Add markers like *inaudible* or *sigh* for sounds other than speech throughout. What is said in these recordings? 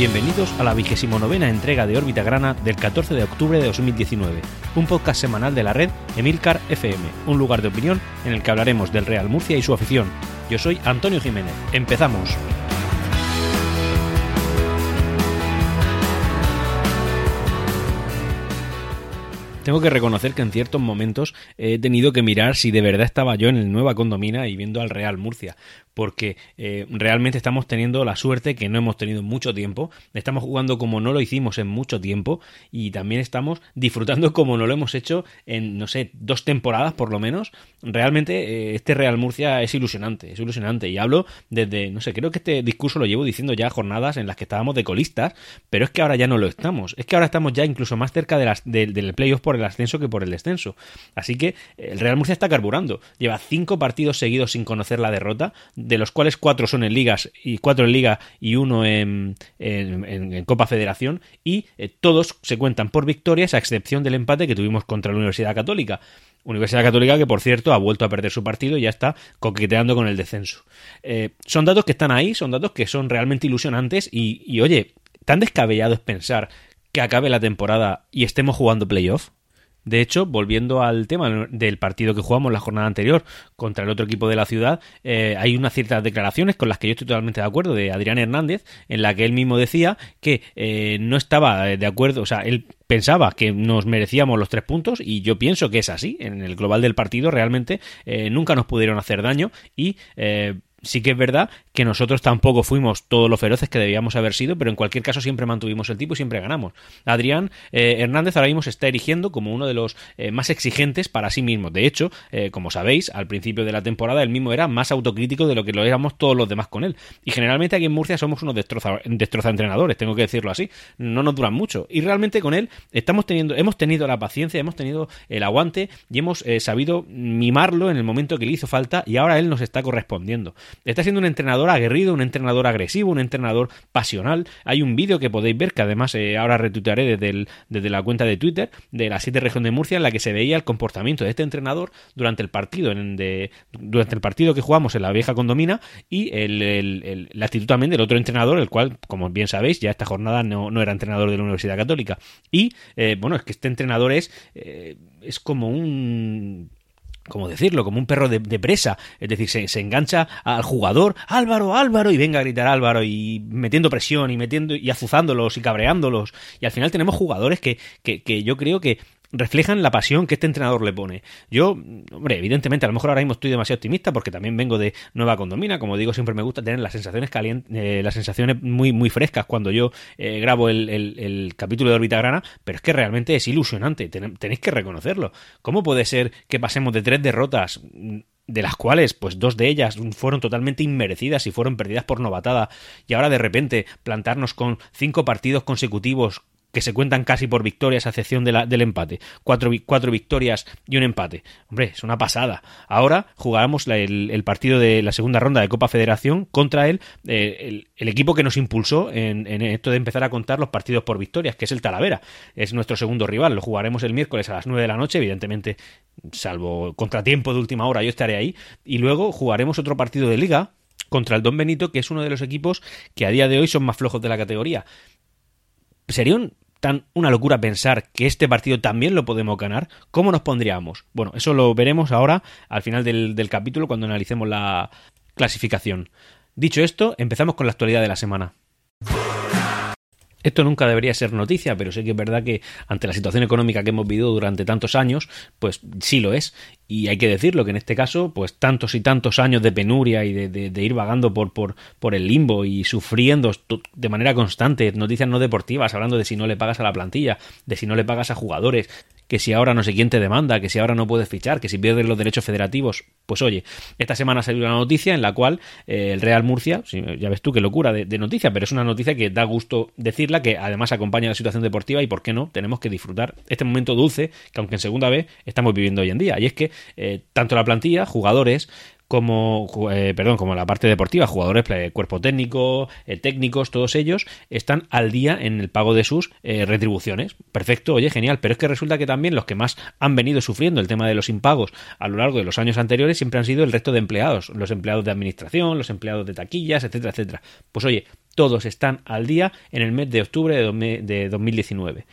Bienvenidos a la vigésimo novena entrega de Órbita Grana del 14 de octubre de 2019, un podcast semanal de la red Emilcar FM, un lugar de opinión en el que hablaremos del Real Murcia y su afición. Yo soy Antonio Jiménez. Empezamos. Tengo que reconocer que en ciertos momentos he tenido que mirar si de verdad estaba yo en el Nueva Condomina y viendo al Real Murcia, porque eh, realmente estamos teniendo la suerte que no hemos tenido mucho tiempo, estamos jugando como no lo hicimos en mucho tiempo y también estamos disfrutando *laughs* como no lo hemos hecho en, no sé, dos temporadas por lo menos. Realmente eh, este Real Murcia es ilusionante, es ilusionante. Y hablo desde, no sé, creo que este discurso lo llevo diciendo ya jornadas en las que estábamos de colistas, pero es que ahora ya no lo estamos, es que ahora estamos ya incluso más cerca del playoff por el ascenso que por el descenso. Así que el Real Murcia está carburando, lleva cinco partidos seguidos sin conocer la derrota, de los cuales cuatro son en ligas y cuatro en liga y uno en, en, Copa Federación y eh, todos se cuentan por victorias a excepción del empate que tuvimos contra la Universidad Católica. Universidad Católica que, por cierto, ha vuelto a perder su partido y ya está coqueteando con el descenso. Eh, son datos que están ahí, son datos que son realmente ilusionantes y, y oye, tan descabellado es pensar que acabe la temporada y estemos jugando playoff. De hecho, volviendo al tema del partido que jugamos la jornada anterior contra el otro equipo de la ciudad, eh, hay unas ciertas declaraciones con las que yo estoy totalmente de acuerdo de Adrián Hernández, en la que él mismo decía que eh, no estaba de acuerdo, o sea, él pensaba que nos merecíamos los tres puntos y yo pienso que es así. En el global del partido realmente eh, nunca nos pudieron hacer daño y sí que es verdad que nosotros tampoco fuimos todos los feroces que debíamos haber sido, pero en cualquier caso siempre mantuvimos el tipo y siempre ganamos. Adrián eh, Hernández ahora mismo se está erigiendo como uno de los eh, más exigentes para sí mismo. De hecho, eh, como sabéis, al principio de la temporada él mismo era más autocrítico de lo que lo éramos todos los demás con él. Y generalmente aquí en Murcia somos unos destroza, destroza entrenadores, tengo que decirlo así. No nos duran mucho. Y realmente con él estamos teniendo, hemos tenido la paciencia, hemos tenido el aguante y hemos sabido mimarlo en el momento que le hizo falta y ahora él nos está correspondiendo. Está siendo un entrenador aguerrido, un entrenador agresivo, un entrenador pasional. Hay un vídeo que podéis ver, que además eh, ahora retuitearé desde, desde la cuenta de Twitter de la 7 región de Murcia, en la que se veía el comportamiento de este entrenador durante el partido, en de, durante el partido que jugamos en la vieja condomina y el, la actitud también del otro entrenador, el cual, como bien sabéis, ya esta jornada no, era entrenador de la Universidad Católica. Y eh, bueno, es que este entrenador es, eh, es como un como decirlo, como un perro de, presa, es decir, se, engancha al jugador, Álvaro, Álvaro, y venga a gritar Álvaro, y metiendo presión, y metiendo, y azuzándolos, y cabreándolos, y al final tenemos jugadores que, que, que yo creo que reflejan la pasión que este entrenador le pone. Yo, hombre, evidentemente, a lo mejor ahora mismo estoy demasiado optimista porque también vengo de Nueva Condomina, como digo, siempre me gusta tener las sensaciones calientes, eh, las sensaciones muy, muy frescas cuando yo eh, grabo el, capítulo de Orbita Grana, pero es que realmente es ilusionante, tenéis que reconocerlo. ¿Cómo puede ser que pasemos de tres derrotas de las cuales, pues dos de ellas fueron totalmente inmerecidas y fueron perdidas por novatada, y ahora de repente plantarnos con cinco partidos consecutivos que se cuentan casi por victorias a excepción de del empate. Cuatro, cuatro, victorias y un empate. Hombre, es una pasada. Ahora jugamos el, partido de la segunda ronda de Copa Federación contra él, eh, el, equipo que nos impulsó en, esto de empezar a contar los partidos por victorias, que es el Talavera. Es nuestro segundo rival. Lo jugaremos el miércoles a las 9 de la noche, evidentemente, salvo contratiempo de última hora, yo estaré ahí. Y luego jugaremos otro partido de liga contra el Don Benito, que es uno de los equipos que a día de hoy son más flojos de la categoría. Sería un, tan una locura pensar que este partido también lo podemos ganar, ¿cómo nos pondríamos? Bueno, eso lo veremos ahora al final del, del capítulo cuando analicemos la clasificación. Dicho esto, empezamos con la actualidad de la semana. Esto nunca debería ser noticia, pero sé que es verdad que ante la situación económica que hemos vivido durante tantos años, pues sí lo es. Y hay que decirlo que en este caso, pues tantos y tantos años de penuria y de, ir vagando por, por, por, el limbo y sufriendo de manera constante noticias no deportivas, hablando de si no le pagas a la plantilla, de si no le pagas a jugadores, que si ahora no sé quién te demanda, que si ahora no puedes fichar, que si pierdes los derechos federativos. Pues oye, esta semana salió una noticia en la cual eh, el Real Murcia, ya ves tú qué locura de, noticia, pero es una noticia que da gusto decirla, que además acompaña la situación deportiva y por qué no, tenemos que disfrutar este momento dulce que aunque en segunda vez estamos viviendo hoy en día. Y es que eh, tanto la plantilla, jugadores, como, eh, perdón, como la parte deportiva, jugadores, cuerpo técnico, eh, técnicos, todos ellos están al día en el pago de sus eh, retribuciones. Perfecto, oye, genial, pero es que resulta que también los que más han venido sufriendo el tema de los impagos a lo largo de los años anteriores siempre han sido el resto de empleados, los empleados de administración, los empleados de taquillas, etcétera, etcétera. Pues oye, todos están al día en el mes de octubre de 2019.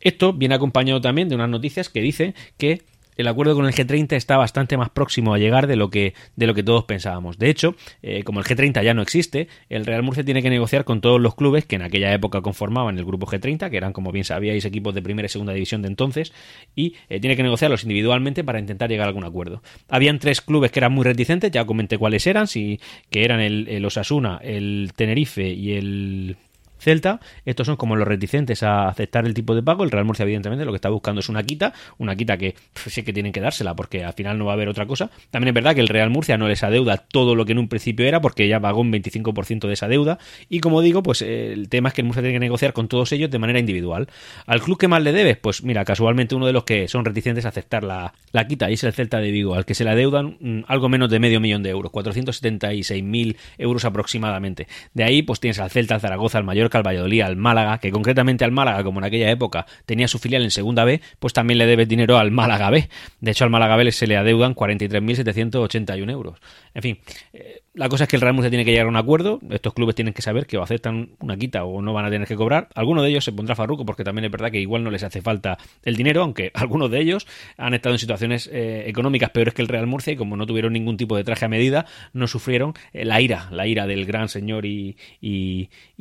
Esto viene acompañado también de unas noticias que dicen que el acuerdo con el G30 está bastante más próximo a llegar de lo que, de lo que todos pensábamos. De hecho, eh, como el G30 ya no existe, el Real Murcia tiene que negociar con todos los clubes que en aquella época conformaban el grupo G30, que eran, como bien sabíais, equipos de primera y segunda división de entonces, y eh, tiene que negociarlos individualmente para intentar llegar a algún acuerdo. Habían tres clubes que eran muy reticentes, ya comenté cuáles eran, que eran el, el Osasuna, el Tenerife y el Celta. Estos son como los reticentes a aceptar el tipo de pago. El Real Murcia, evidentemente, lo que está buscando es una quita, una quita que sí que tienen que dársela porque al final no va a haber otra cosa. También es verdad que el Real Murcia no les adeuda todo lo que en un principio era porque ya pagó un 25% de esa deuda. Y como digo, pues el tema es que el Murcia tiene que negociar con todos ellos de manera individual. ¿Al club que más le debes? Pues mira, casualmente uno de los que son reticentes a aceptar la, quita y es el Celta de Vigo, al que se le adeudan mm, algo menos de medio millón de euros, 476.000 euros aproximadamente. De ahí, pues tienes al Celta, Zaragoza, al Mallorca, al Valladolid, al Málaga, que concretamente al Málaga, como en aquella época tenía su filial en Segunda B, pues también le debe dinero al Málaga B. De hecho, al Málaga B se le adeudan 43.781 euros. En fin, eh, la cosa es que el Real Murcia tiene que llegar a un acuerdo. Estos clubes tienen que saber que o aceptan una quita o no van a tener que cobrar. Alguno de ellos se pondrá farruco porque también es verdad que igual no les hace falta el dinero, aunque *laughs* algunos de ellos han estado en situaciones eh, económicas peores que el Real Murcia y como no tuvieron ningún tipo de traje a medida, no sufrieron eh, la ira, la ira del gran señor y,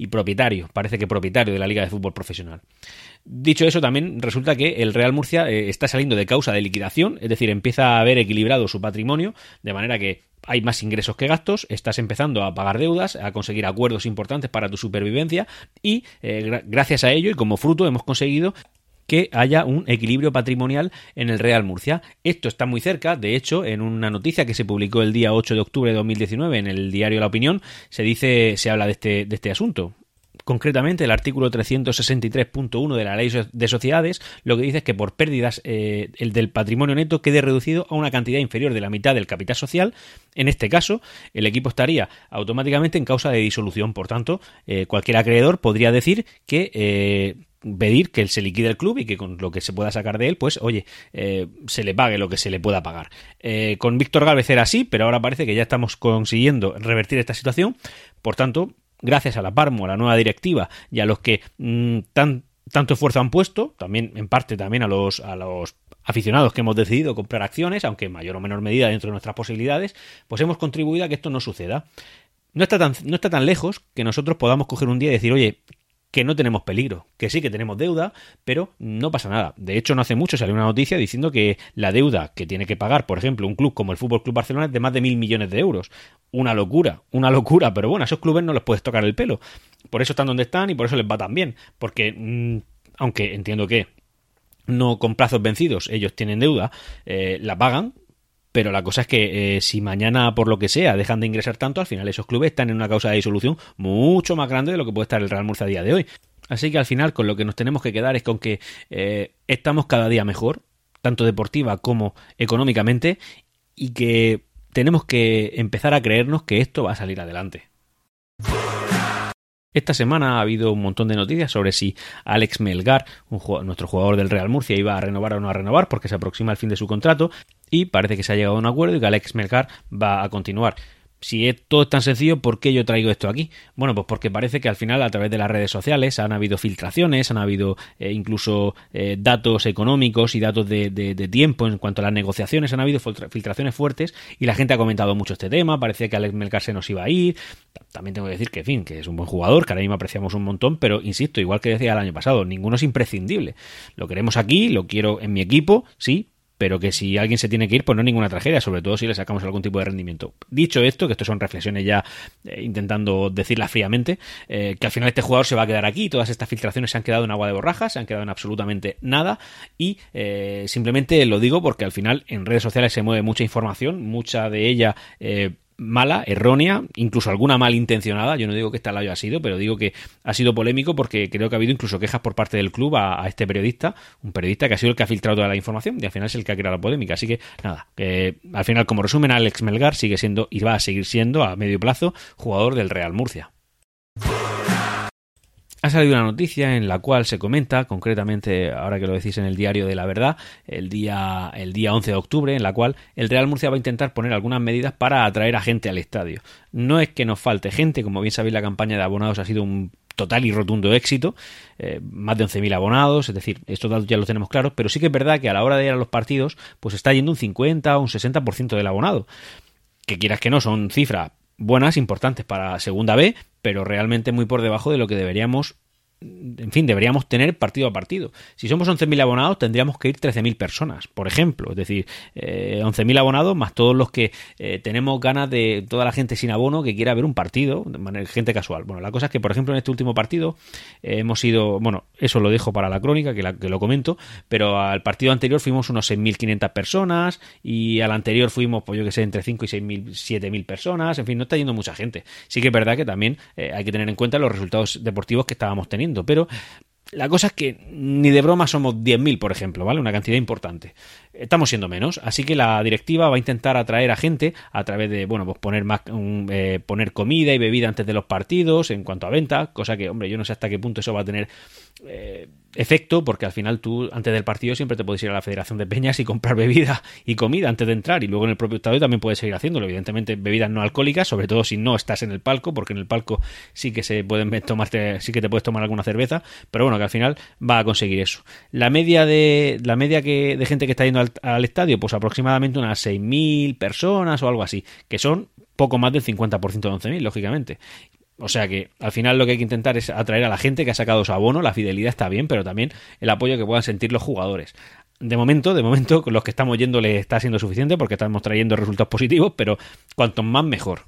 propietario, parece que propietario de la Liga de Fútbol Profesional. Dicho eso, también resulta que el Real Murcia eh, está saliendo de causa de liquidación, es decir, empieza a haber equilibrado su patrimonio, de manera que hay más ingresos que gastos, estás empezando a pagar deudas, a conseguir acuerdos importantes para tu supervivencia y eh, gracias a ello y como fruto hemos conseguido que haya un equilibrio patrimonial en el Real Murcia. Esto está muy cerca, de hecho, en una noticia que se publicó el día 8 de octubre de 2019 en el diario La Opinión, se dice, se habla de este, de este asunto. Concretamente, el artículo 363.1 de la Ley de Sociedades lo que dice es que por pérdidas eh, el del patrimonio neto quede reducido a una cantidad inferior de la mitad del capital social. En este caso, el equipo estaría automáticamente en causa de disolución. Por tanto, eh, cualquier acreedor podría decir que eh, pedir que se liquide el club y que con lo que se pueda sacar de él, pues oye, se le pague lo que se le pueda pagar. con Víctor Gálvez era así, pero ahora parece que ya estamos consiguiendo revertir esta situación. Por tanto, gracias a la Parmo, a la nueva directiva y a los que mm, tanto esfuerzo han puesto, también en parte también a los, a los aficionados que hemos decidido comprar acciones, aunque en mayor o menor medida dentro de nuestras posibilidades, pues hemos contribuido a que esto no suceda. No está, tan, no está tan lejos que nosotros podamos coger un día y decir, oye, que no tenemos peligro, que sí que tenemos deuda, pero no pasa nada. De hecho, no hace mucho salió una noticia diciendo que la deuda que tiene que pagar, por ejemplo, un club como el Fútbol Club Barcelona es de más de mil millones de euros. Una locura, una locura, pero bueno, a esos clubes no les puedes tocar el pelo. Por eso están donde están y por eso les va tan bien. Porque, mm, aunque entiendo que no con plazos vencidos ellos tienen deuda, eh, la pagan, pero la cosa es que eh, si mañana, por lo que sea, dejan de ingresar tanto, al final esos clubes están en una causa de disolución mucho más grande de lo que puede estar el Real Murcia a día de hoy. Así que al final con lo que nos tenemos que quedar es con que eh, estamos cada día mejor, tanto deportiva como económicamente, y que tenemos que empezar a creernos que esto va a salir adelante. Esta semana ha habido un montón de noticias sobre si Alex Melgar, nuestro jugador del Real Murcia, iba a renovar o no a renovar porque se aproxima el fin de su contrato y parece que se ha llegado a un acuerdo y que Alex Melgar va a continuar. Si todo es tan sencillo, ¿por qué yo traigo esto aquí? Bueno, pues porque parece que al final a través de las redes sociales han habido filtraciones, han habido eh, incluso eh, datos económicos y datos de, tiempo en cuanto a las negociaciones, han habido filtraciones fuertes y la gente ha comentado mucho este tema, parece que Alex Melgar se nos iba a ir. También tengo que decir que, en fin, que es un buen jugador, que ahora mismo apreciamos un montón, pero insisto, igual que decía el año pasado, ninguno es imprescindible. Lo queremos aquí, lo quiero en mi equipo, sí, pero que si alguien se tiene que ir, pues no es ninguna tragedia, sobre todo si le sacamos algún tipo de rendimiento. Dicho esto, que esto son reflexiones ya eh, intentando decirlas fríamente, eh, que al final este jugador se va a quedar aquí, todas estas filtraciones se han quedado en agua de borrajas, se han quedado en absolutamente nada, y eh, simplemente lo digo porque al final en redes sociales se mueve mucha información, mucha de ella mala, errónea, incluso alguna malintencionada. Yo no digo que esta la haya sido, pero digo que ha sido polémico porque creo que ha habido incluso quejas por parte del club a, este periodista, un periodista que ha sido el que ha filtrado toda la información y al final es el que ha creado la polémica. Así que nada, al final como resumen, Alex Melgar sigue siendo y va a seguir siendo a medio plazo jugador del Real Murcia. Ha salido una noticia en la cual se comenta, concretamente, ahora que lo decís en el diario de la verdad, el día, el día 11 de octubre, en la cual el Real Murcia va a intentar poner algunas medidas para atraer a gente al estadio. No es que nos falte gente, como bien sabéis, la campaña de abonados ha sido un total y rotundo éxito, eh, más de 11.000 abonados, es decir, estos datos ya los tenemos claros, pero sí que es verdad que a la hora de ir a los partidos, pues está yendo un 50 o un 60% del abonado. Que quieras que no, son cifras buenas, importantes para Segunda B, pero realmente muy por debajo de lo que deberíamos en fin, deberíamos tener partido a partido. Si somos 11.000 abonados, tendríamos que ir 13.000 personas, por ejemplo. Es decir, eh, 11.000 abonados más todos los que eh, tenemos ganas de toda la gente sin abono que quiera ver un partido, de manera, gente casual. Bueno, la cosa es que, por ejemplo, en este último partido eh, hemos ido, bueno, eso lo dejo para la crónica, que, que lo comento, pero al partido anterior fuimos unos 6.500 personas y al anterior fuimos, pues yo que sé, entre 5 y 6.000, 7.000 personas. En fin, no está yendo mucha gente. Sí que es verdad que también eh, hay que tener en cuenta los resultados deportivos que estábamos teniendo pero la cosa es que ni de broma somos 10.000, por ejemplo, ¿vale? Una cantidad importante. Estamos siendo menos, así que la directiva va a intentar atraer a gente a través de, bueno, pues poner más, eh, poner comida y bebida antes de los partidos en cuanto a venta, cosa que, hombre, yo no sé hasta qué punto eso va a tener eh, efecto, porque al final tú antes del partido siempre te puedes ir a la Federación de Peñas y comprar *laughs* bebida y comida antes de entrar, y luego en el propio estadio también puedes seguir haciéndolo, evidentemente bebidas no alcohólicas, sobre todo si no estás en el palco, porque en el palco sí que se pueden *laughs* tomarte, sí que te puedes tomar alguna cerveza, pero bueno, que al final va a conseguir eso. La media de la media que, de gente que está yendo al, al estadio, pues aproximadamente unas 6.000 personas o algo así, que son poco más del 50% de 11.000, lógicamente. O sea que al final lo que hay que intentar es atraer a la gente que ha sacado su abono, la fidelidad está bien, pero también el apoyo que puedan sentir los jugadores. De momento, de momento, los que estamos yendo le está siendo suficiente porque estamos trayendo resultados positivos, pero cuanto más mejor.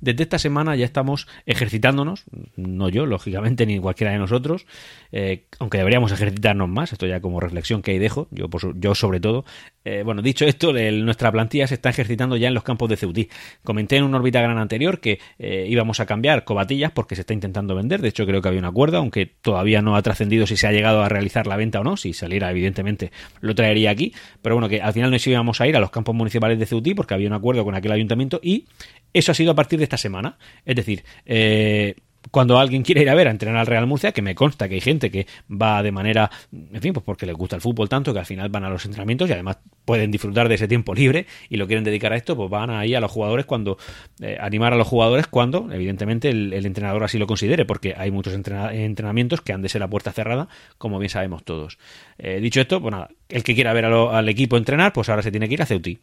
Desde esta semana ya estamos ejercitándonos, no yo, lógicamente, ni cualquiera de nosotros, eh, aunque deberíamos ejercitarnos más, esto ya como reflexión que ahí dejo, yo, yo sobre todo. Eh, bueno, dicho esto, nuestra plantilla se está ejercitando ya en los campos de Ceutí. Comenté en un órbita gran anterior que eh, íbamos a cambiar cobatillas porque se está intentando vender, de hecho creo que había un acuerdo, aunque todavía no ha trascendido si se ha llegado a realizar la venta o no, si saliera evidentemente lo traería aquí, pero bueno, que al final nos íbamos a ir a los campos municipales de Ceutí porque había un acuerdo con aquel ayuntamiento y eso ha sido a partir de esta semana. Es decir, eh, cuando alguien quiere ir a ver a entrenar al Real Murcia, que me consta que hay gente que va de manera, en fin, pues porque les gusta el fútbol tanto que al final van a los entrenamientos y además pueden disfrutar de ese tiempo libre y lo quieren dedicar a esto, pues van ahí a los jugadores cuando, eh, animar a los jugadores cuando, evidentemente, el, entrenador así lo considere, porque hay muchos entrenamientos que han de ser a puerta cerrada, como bien sabemos todos. Eh, dicho esto, pues nada, el que quiera ver al equipo entrenar, pues ahora se tiene que ir a Ceuti.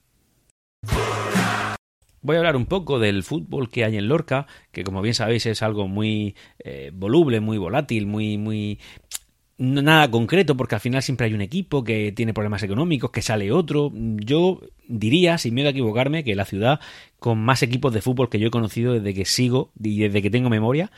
Voy a hablar un poco del fútbol que hay en Lorca, que como bien sabéis es algo muy eh, voluble, muy volátil, muy, muy nada concreto, porque al final siempre hay un equipo que tiene problemas económicos, que sale otro. Yo diría, sin miedo a equivocarme, que la ciudad con más equipos de fútbol que yo he conocido desde que sigo y desde que tengo memoria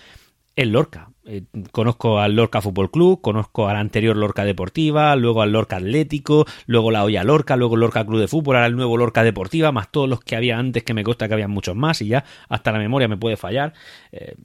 el Lorca. Eh, conozco al Lorca Fútbol Club, conozco al anterior Lorca Deportiva, luego al Lorca Atlético, luego la Olla Lorca, luego el Lorca Club de Fútbol, ahora el nuevo Lorca Deportiva, más todos los que había antes, que me consta que había muchos más y ya hasta la memoria me puede fallar. Eh,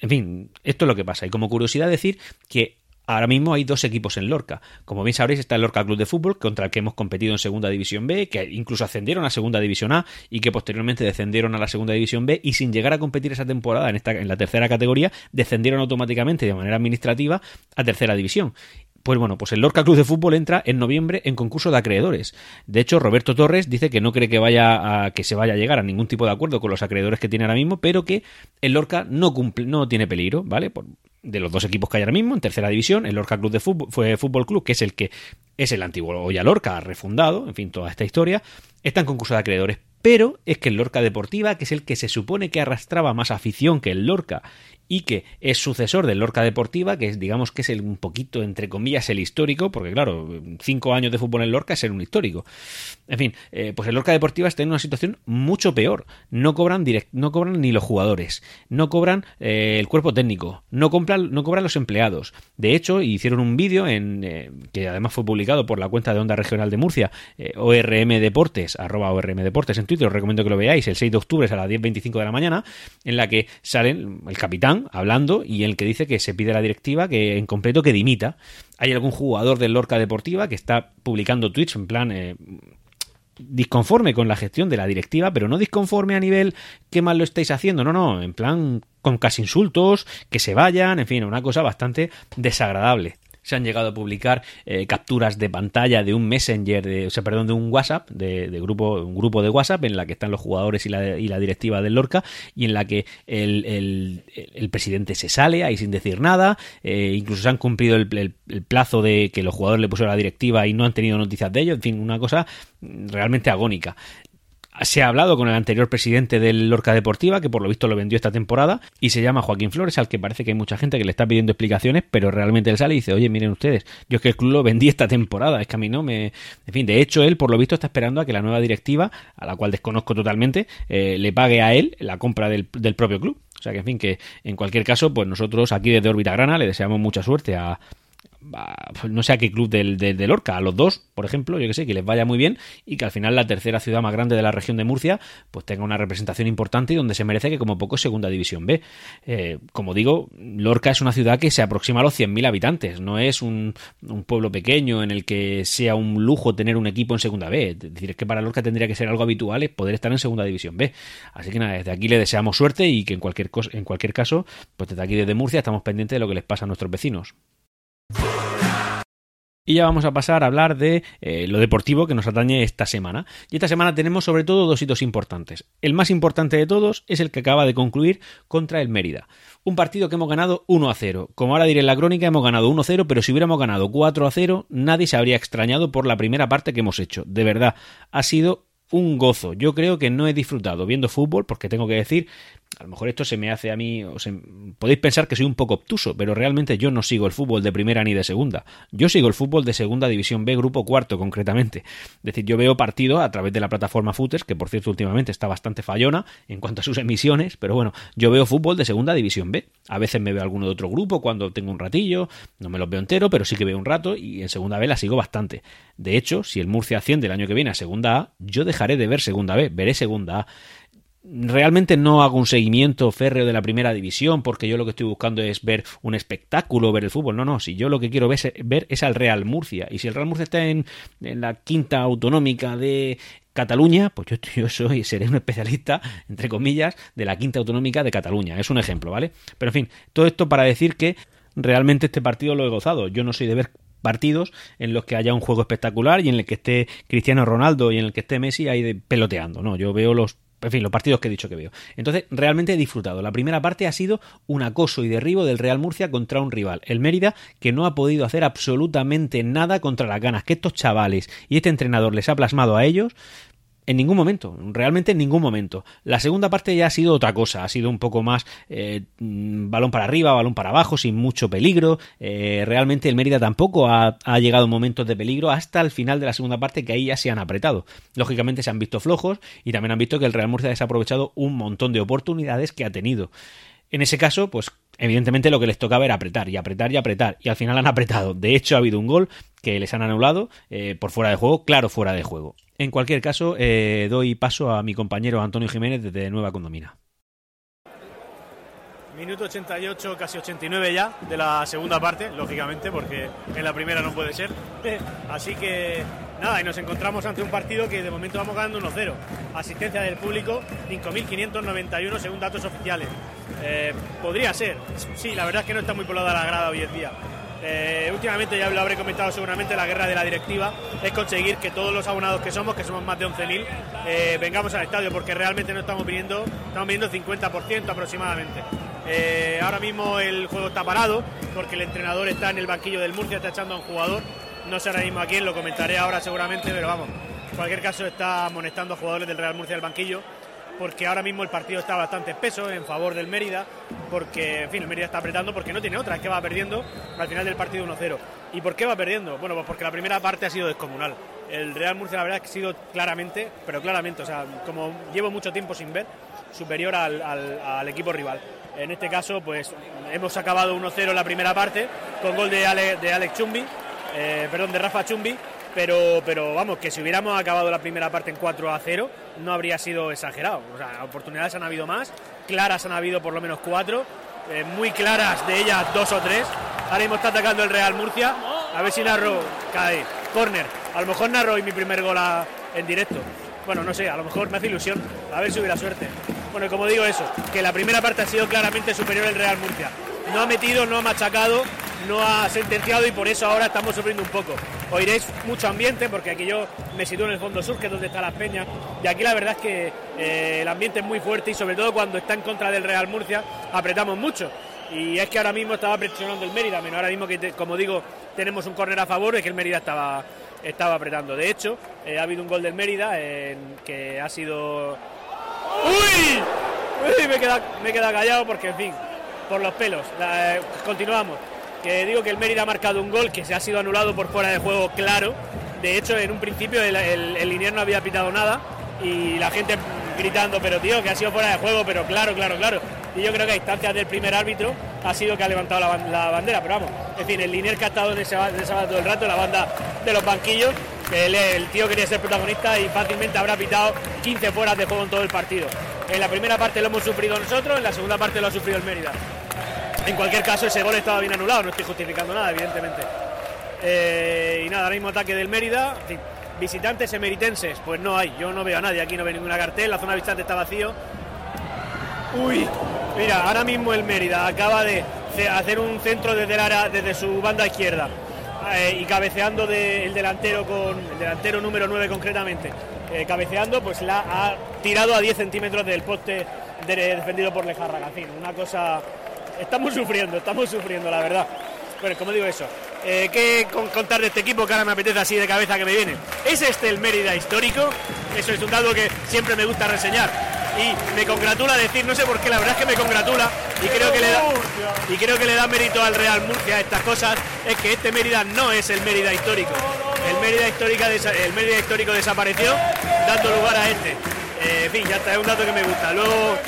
en fin, esto es lo que pasa. Y como curiosidad decir que Ahora mismo hay dos equipos en Lorca. Como bien sabréis, está el Lorca Club de Fútbol, contra el que hemos competido en Segunda División B, que incluso ascendieron a Segunda División A y que posteriormente descendieron a la Segunda División B y sin llegar a competir esa temporada en, esta, en la tercera categoría, descendieron automáticamente de manera administrativa a Tercera División. Pues bueno, pues el Lorca Club de Fútbol entra en noviembre en concurso de acreedores. De hecho, Roberto Torres dice que no cree que vaya a, que se vaya a llegar a ningún tipo de acuerdo con los acreedores que tiene ahora mismo, pero que el Lorca no cumple, no tiene peligro, ¿vale? De los dos equipos que hay ahora mismo, en tercera división, el Lorca Club de Fútbol, fue Fútbol Club, que es el que es el antiguo Oya Lorca, refundado, en fin, toda esta historia, está en concurso de acreedores. Pero es que el Lorca Deportiva, que es el que se supone que arrastraba más afición que el Lorca y que es sucesor del Lorca Deportiva, que es, digamos que es el, un poquito, entre comillas, el histórico, porque claro, cinco años de fútbol en Lorca es ser un histórico. En fin, eh, pues el Lorca Deportiva está en una situación mucho peor. No cobran direct, no cobran ni los jugadores, no cobran eh, el cuerpo técnico, no, compran, no cobran los empleados. De hecho, hicieron un vídeo en eh, que además fue publicado por la cuenta de Onda Regional de Murcia, ORM Deportes, arroba ORM Deportes en Twitter, os recomiendo que lo veáis, el 6 de octubre a las 10.25 de la mañana, en la que salen el capitán hablando y el que dice que se pide la directiva que en completo que dimita. Hay algún jugador del Lorca Deportiva que está publicando tweets en plan... Eh, disconforme con la gestión de la directiva, pero no disconforme a nivel qué mal lo estáis haciendo, no, no, en plan con casi insultos, que se vayan, en fin, una cosa bastante desagradable se han llegado a publicar eh, capturas de pantalla de un Messenger, de, o sea, perdón, de un WhatsApp, de, grupo, un grupo de WhatsApp en la que están los jugadores y la, y la directiva del Lorca y en la que el, presidente se sale ahí sin decir nada, eh, incluso se han cumplido el, plazo de que los jugadores le pusieron la directiva y no han tenido noticias de ello, en fin, una cosa realmente agónica se ha hablado con el anterior presidente del Lorca Deportiva, que por lo visto lo vendió esta temporada, y se llama Joaquín Flores, al que parece que hay mucha gente que le está pidiendo explicaciones, pero realmente él sale y dice, oye, miren ustedes, yo es que el club lo vendí esta temporada, es que a mí no me... En fin, de hecho, él por lo visto está esperando a que la nueva directiva, a la cual desconozco totalmente, eh, le pague a él la compra del, del propio club. O sea que, en fin, que en cualquier caso, pues nosotros aquí desde Órbita Grana le deseamos mucha suerte a, no sé a qué club del, del, Lorca, a los dos, por ejemplo, yo que sé, que les vaya muy bien y que al final la tercera ciudad más grande de la región de Murcia pues tenga una representación importante y donde se merece que como poco segunda división B. Eh, como digo, Lorca es una ciudad que se aproxima a los 100.000 habitantes, no es un, pueblo pequeño en el que sea un lujo tener un equipo en segunda B. Es decir, es que para Lorca tendría que ser algo habitual poder estar en segunda división B. Así que nada, desde aquí le deseamos suerte y que en cualquier, en cualquier caso, pues desde aquí desde Murcia estamos pendientes de lo que les pasa a nuestros vecinos. Y ya vamos a pasar a hablar de eh, lo deportivo que nos atañe esta semana. Y esta semana tenemos sobre todo dos hitos importantes. El más importante de todos es el que acaba de concluir contra el Mérida. Un partido que hemos ganado 1 a 0. Como ahora diré en la crónica, hemos ganado 1 a 0, pero si hubiéramos ganado 4 a 0, nadie se habría extrañado por la primera parte que hemos hecho. De verdad, ha sido un gozo. Yo creo que no he disfrutado viendo fútbol, porque tengo que decir, a lo mejor esto se me hace a mí, o podéis pensar que soy un poco obtuso, pero realmente yo no sigo el fútbol de primera ni de segunda. Yo sigo el fútbol de segunda división B, grupo cuarto concretamente. Es decir, yo veo partidos a través de la plataforma Footers, que por cierto últimamente está bastante fallona en cuanto a sus emisiones, pero bueno, yo veo fútbol de segunda división B. A veces me veo alguno de otro grupo cuando tengo un ratillo, no me los veo entero, pero sí que veo un rato y en segunda B la sigo bastante. De hecho, si el Murcia asciende el año que viene a segunda A, yo dejaré de ver segunda B, veré segunda A realmente no hago un seguimiento férreo de la primera división porque yo lo que estoy buscando es ver un espectáculo, ver el fútbol. No, no, si yo lo que quiero ver, es al Real Murcia. Y si el Real Murcia está en, la quinta autonómica de Cataluña, pues yo, *laughs* yo, soy, seré un especialista, entre comillas, de la quinta autonómica de Cataluña. Es un ejemplo, ¿vale? Pero en fin, todo esto para decir que realmente este partido lo he gozado. Yo no soy de ver partidos en los que haya un juego espectacular y en el que esté Cristiano Ronaldo y en el que esté Messi ahí peloteando. No, yo veo los en fin, los partidos que he dicho que veo. Entonces, realmente he disfrutado. La primera parte ha sido un acoso y derribo del Real Murcia contra un rival, el Mérida, que no ha podido hacer absolutamente nada contra las ganas que estos chavales y este entrenador les ha plasmado a ellos. En ningún momento, realmente en ningún momento. La segunda parte ya ha sido otra cosa, ha sido un poco más eh, mm, balón para arriba, balón para abajo, sin mucho peligro. Eh, realmente el Mérida tampoco ha, ha, llegado a momentos de peligro hasta el final de la segunda parte que ahí ya se han apretado. Lógicamente se han visto flojos y también han visto que el Real Murcia ha desaprovechado un montón de oportunidades que ha tenido. En ese caso, pues evidentemente lo que les tocaba era apretar y apretar y apretar y al final han apretado. De hecho ha habido un gol que les han anulado eh, por fuera de juego, claro fuera de juego. En cualquier caso, eh, doy paso a mi compañero Antonio Jiménez desde Nueva Condomina. Minuto 88, casi 89 ya de la segunda parte, lógicamente, porque en la primera no puede ser. *laughs* Así que nada, y nos encontramos ante un partido que de momento vamos ganando 1-0. Asistencia del público, 5.591 según datos oficiales. Eh, podría ser, sí, la verdad es que no está muy poblada la grada hoy en día. Eh, últimamente ya lo habré comentado seguramente, la guerra de la directiva es conseguir que todos los abonados que somos, que somos más de 11.000, eh, vengamos al estadio, porque realmente no estamos viniendo, estamos viniendo 50% aproximadamente. Eh, ahora mismo el juego está parado, porque el entrenador está en el banquillo del Murcia, está echando a un jugador, no sé ahora mismo a quién, lo comentaré ahora seguramente, pero vamos, en cualquier caso está amonestando a jugadores del Real Murcia del banquillo porque ahora mismo el partido está bastante espeso en favor del Mérida, porque, en fin, el Mérida está apretando porque no tiene otra, es que va perdiendo al final del partido 1-0. ¿Y por qué va perdiendo? Bueno, pues porque la primera parte ha sido descomunal. El Real Murcia, la verdad, que ha sido claramente, pero claramente, o sea, como llevo mucho tiempo sin ver, superior al, equipo rival. En este caso, pues hemos acabado 1-0 la primera parte, con gol de, Alex Chumbi, eh, perdón, de Rafa Chumbi, pero, pero vamos, que si hubiéramos acabado la primera parte en 4 a 0, no habría sido exagerado. O sea, oportunidades han habido más, claras han habido por lo menos cuatro, eh, muy claras de ellas dos o tres. Ahora mismo está atacando el Real Murcia. A ver si narro cae. Corner. A lo mejor narro y mi primer gol en directo. Bueno, no sé, a lo mejor me hace ilusión, a ver si hubiera suerte. Bueno, como digo eso, que la primera parte ha sido claramente superior el Real Murcia. No ha metido, no ha machacado, no ha sentenciado y por eso ahora estamos sufriendo un poco. Oiréis mucho ambiente porque aquí yo me sitúo en el fondo sur, que es donde está las peñas, y aquí la verdad es que eh, el ambiente es muy fuerte y sobre todo cuando está en contra del Real Murcia apretamos mucho. Y es que ahora mismo estaba presionando el Mérida, menos ahora mismo que, como digo, tenemos un córner a favor, es que el Mérida estaba, estaba apretando. De hecho, eh, ha habido un gol del Mérida en, que ha sido... ¡Uy! Uy me he quedado, me callado porque, en fin, por los pelos. Eh, continuamos que digo que el Mérida ha marcado un gol que se ha sido anulado por fuera de juego claro. De hecho, en un principio el, el, no había pitado nada y la gente gritando, pero tío, que ha sido fuera de juego, pero claro, claro, claro. Y yo creo que a instancias del primer árbitro ha sido que ha levantado la, bandera, pero vamos, en fin, el Linier que ha estado en ese, todo el rato, la banda de los banquillos, el, el tío quería ser protagonista y fácilmente habrá pitado 15 fueras de juego en todo el partido. En la primera parte lo hemos sufrido nosotros, en la segunda parte lo ha sufrido el Mérida. En cualquier caso, ese gol estaba bien anulado, no estoy justificando nada, evidentemente. Eh, y nada, ahora mismo ataque del Mérida. visitantes emeritenses, pues no hay, yo no veo a nadie, aquí no veo ninguna cartel, la zona visitante está vacío. Uy, mira, ahora mismo el Mérida acaba de hacer un centro desde, desde su banda izquierda eh, y cabeceando del delantero con el delantero número 9 concretamente, eh, cabeceando, pues la ha tirado a 10 centímetros del poste defendido por Lejarra. En una cosa estamos sufriendo, estamos sufriendo, la verdad. Bueno, como digo eso, eh, ¿qué contar de este equipo que ahora me apetece así de cabeza que me viene? ¿Es este el Mérida histórico? Eso es un dato que siempre me gusta reseñar. Y me congratula decir, no sé por qué, la verdad es que me congratula y creo que le da, y creo que le da mérito al Real Murcia a estas cosas, es que este Mérida no es el Mérida histórico. El Mérida, histórica, el Mérida histórico desapareció dando lugar a este. Eh, en fin, ya está, es un dato que me gusta. Luego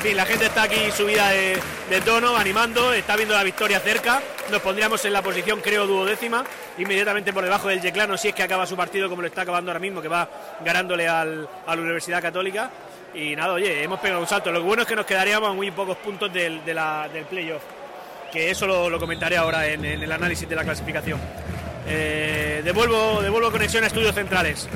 en fin, la gente está aquí subida de, tono, animando, está viendo la victoria cerca. Nos pondríamos en la posición, creo, duodécima, inmediatamente por debajo del Yeclano, si es que acaba su partido como lo está acabando ahora mismo, que va ganándole al, a la Universidad Católica. Y nada, oye, hemos pegado un salto. Lo bueno es que nos quedaríamos a muy pocos puntos del, de del playoff, que eso lo, comentaré ahora en, el análisis de la clasificación. Eh, devuelvo, devuelvo conexión a estudios centrales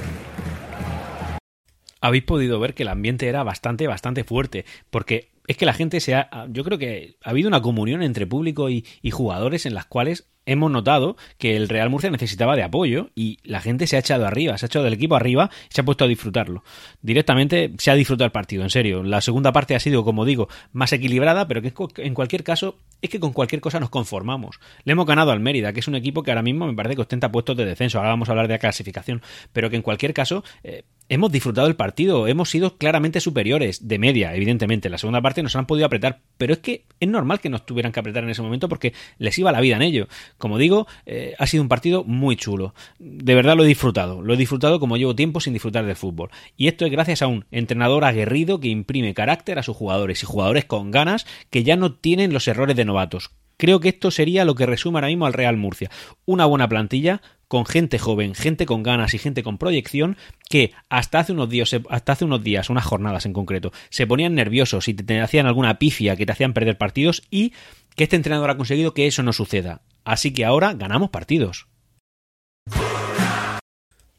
habéis podido ver que el ambiente era bastante, bastante fuerte, porque es que la gente se ha, yo creo que ha habido una comunión entre público y, y jugadores en las cuales hemos notado que el Real Murcia necesitaba de apoyo y la gente se ha echado arriba, se ha echado del equipo arriba y se ha puesto a disfrutarlo. Directamente se ha disfrutado el partido, en serio. La segunda parte ha sido, como digo, más equilibrada, pero que en cualquier caso es que con cualquier cosa nos conformamos. Le hemos ganado al Mérida, que es un equipo que ahora mismo me parece que ostenta puestos de descenso. Ahora vamos a hablar de la clasificación, pero que en cualquier caso eh, hemos disfrutado el partido, hemos sido claramente superiores, de media, evidentemente. La segunda parte nos han podido apretar, pero es que es normal que nos tuvieran que apretar en ese momento porque les iba la vida en ello. Como digo, eh, ha sido un partido muy chulo. De verdad lo he disfrutado. Lo he disfrutado como llevo tiempo sin disfrutar del fútbol. Y esto es gracias a un entrenador aguerrido que imprime carácter a sus jugadores y jugadores con ganas que ya no tienen los errores de novatos. Creo que esto sería lo que resume ahora mismo al Real Murcia. Una buena plantilla, con gente joven, gente con ganas y gente con proyección que hasta hace unos días, hasta hace unos días, unas jornadas en concreto, se ponían nerviosos y te hacían alguna pifia que te hacían perder partidos y que este entrenador ha conseguido que eso no suceda. Así que ahora ganamos partidos.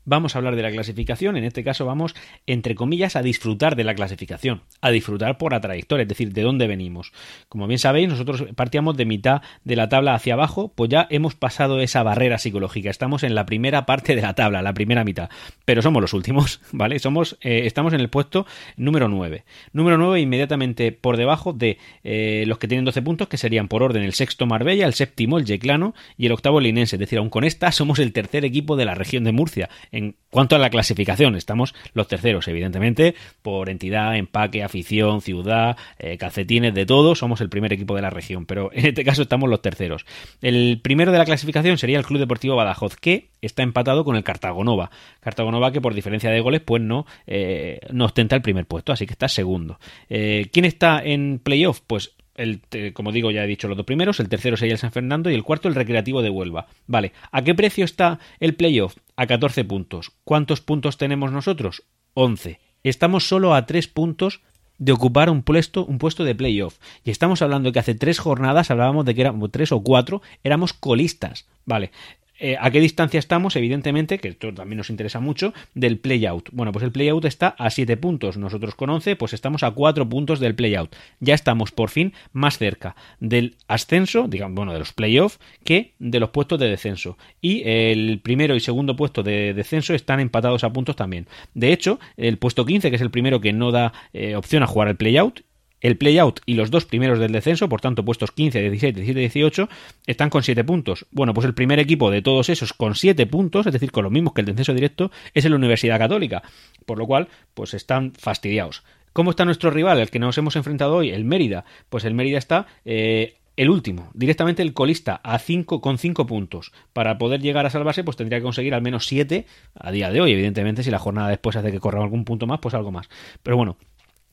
Vamos a hablar de la clasificación, en este caso vamos, entre comillas, a disfrutar de la clasificación, a disfrutar por la trayectoria, es decir, de dónde venimos. Como bien sabéis, nosotros partíamos de mitad de la tabla hacia abajo, pues ya hemos pasado esa barrera psicológica, estamos en la primera parte de la tabla, la primera mitad, pero somos los últimos, *laughs* ¿vale? Somos, eh, estamos en el puesto número 9. Número 9 inmediatamente por debajo de eh, los que tienen 12 puntos, que serían por orden el sexto Marbella, el séptimo el Yeclano y el octavo Linense, es decir, aun con esta somos el tercer equipo de la región de Murcia en cuanto a la clasificación, estamos los terceros, evidentemente, por entidad, empaque, afición, ciudad, eh, calcetines, de todo, somos el primer equipo de la región, pero *laughs* en este caso estamos los terceros. El primero de la clasificación sería el Club Deportivo Badajoz, que está empatado con el Cartagonova. Cartagonova que por diferencia de goles, pues no, eh, no ostenta el primer puesto, así que está segundo. Eh, ¿Quién está en playoff? Pues el, como digo, ya he dicho los dos primeros, el tercero sería el San Fernando y el cuarto el Recreativo de Huelva. Vale, ¿a qué precio está el playoff? A 14 puntos. ¿Cuántos puntos tenemos nosotros? 11. Estamos solo a 3 puntos de ocupar un puesto, un puesto de playoff. Y estamos hablando de que hace tres jornadas hablábamos de que éramos tres o cuatro, éramos colistas. Vale, Eh, ¿A qué distancia estamos? Evidentemente, que esto también nos interesa mucho, del playout. Bueno, pues el playout está a 7 puntos. Nosotros con 11, pues estamos a 4 puntos del playout. Ya estamos por fin más cerca del ascenso, digamos, bueno, de los playoffs, que de los puestos de descenso. Y el primero y segundo puesto de descenso están empatados a puntos también. De hecho, el puesto 15, que es el primero que no da eh, opción a jugar el playout, el playout y los dos primeros del descenso, por tanto puestos 15, 16, 17 18, están con 7 puntos. Bueno, pues el primer equipo de todos esos con 7 puntos, es decir, con los mismos que el descenso directo, es la Universidad Católica. Por lo cual, pues están fastidiados. ¿Cómo está nuestro rival, el que nos hemos enfrentado hoy? El Mérida. Pues el Mérida está eh, el último, directamente el colista, a 5 con 5 puntos. Para poder llegar a salvarse, pues tendría que conseguir al menos 7 a día de hoy. Evidentemente, si la jornada después hace que corra algún punto más, pues algo más. Pero bueno,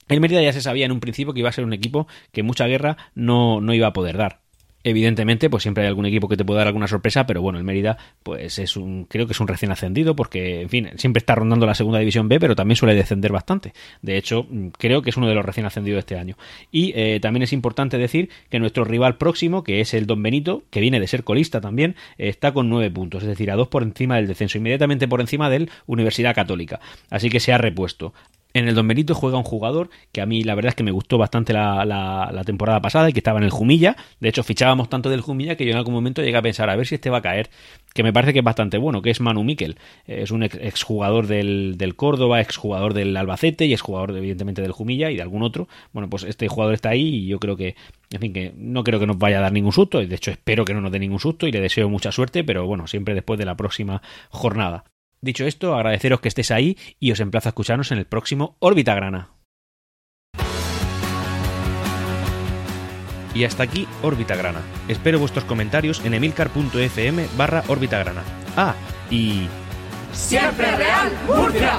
el Mérida ya se sabía en un principio que iba a ser un equipo que mucha guerra no, no iba a poder dar. Evidentemente, pues siempre hay algún equipo que te puede dar alguna sorpresa, pero bueno, el Mérida, pues es un, creo que es un recién ascendido, porque, en fin, siempre está rondando la segunda división B, pero también suele descender bastante. De hecho, creo que es uno de los recién ascendidos de este año. Y eh, también es importante decir que nuestro rival próximo, que es el Don Benito, que viene de ser colista también, está con nueve puntos, es decir, a dos por encima del descenso, inmediatamente por encima del Universidad Católica. Así que se ha repuesto. En el Don juega un jugador que a mí la verdad es que me gustó bastante la, la, temporada pasada y que estaba en el Jumilla. De hecho, fichábamos tanto del Jumilla que yo en algún momento llegué a pensar a ver si este va a caer, que me parece que es bastante bueno, que es Manu Miquel. Es un exjugador del, del Córdoba, exjugador del Albacete y exjugador evidentemente del Jumilla y de algún otro. Bueno, pues este jugador está ahí y yo creo que, en fin, que no creo que nos vaya a dar ningún susto. De hecho, espero que no nos dé ningún susto y le deseo mucha suerte, pero bueno, siempre después de la próxima jornada. Dicho esto, agradeceros que estéis ahí y os emplazo a escucharnos en el próximo Órbita Grana. Y hasta aquí Órbita Grana. Espero vuestros comentarios en emilcar.fm barra Grana. Ah, y... ¡Siempre Real Murcia!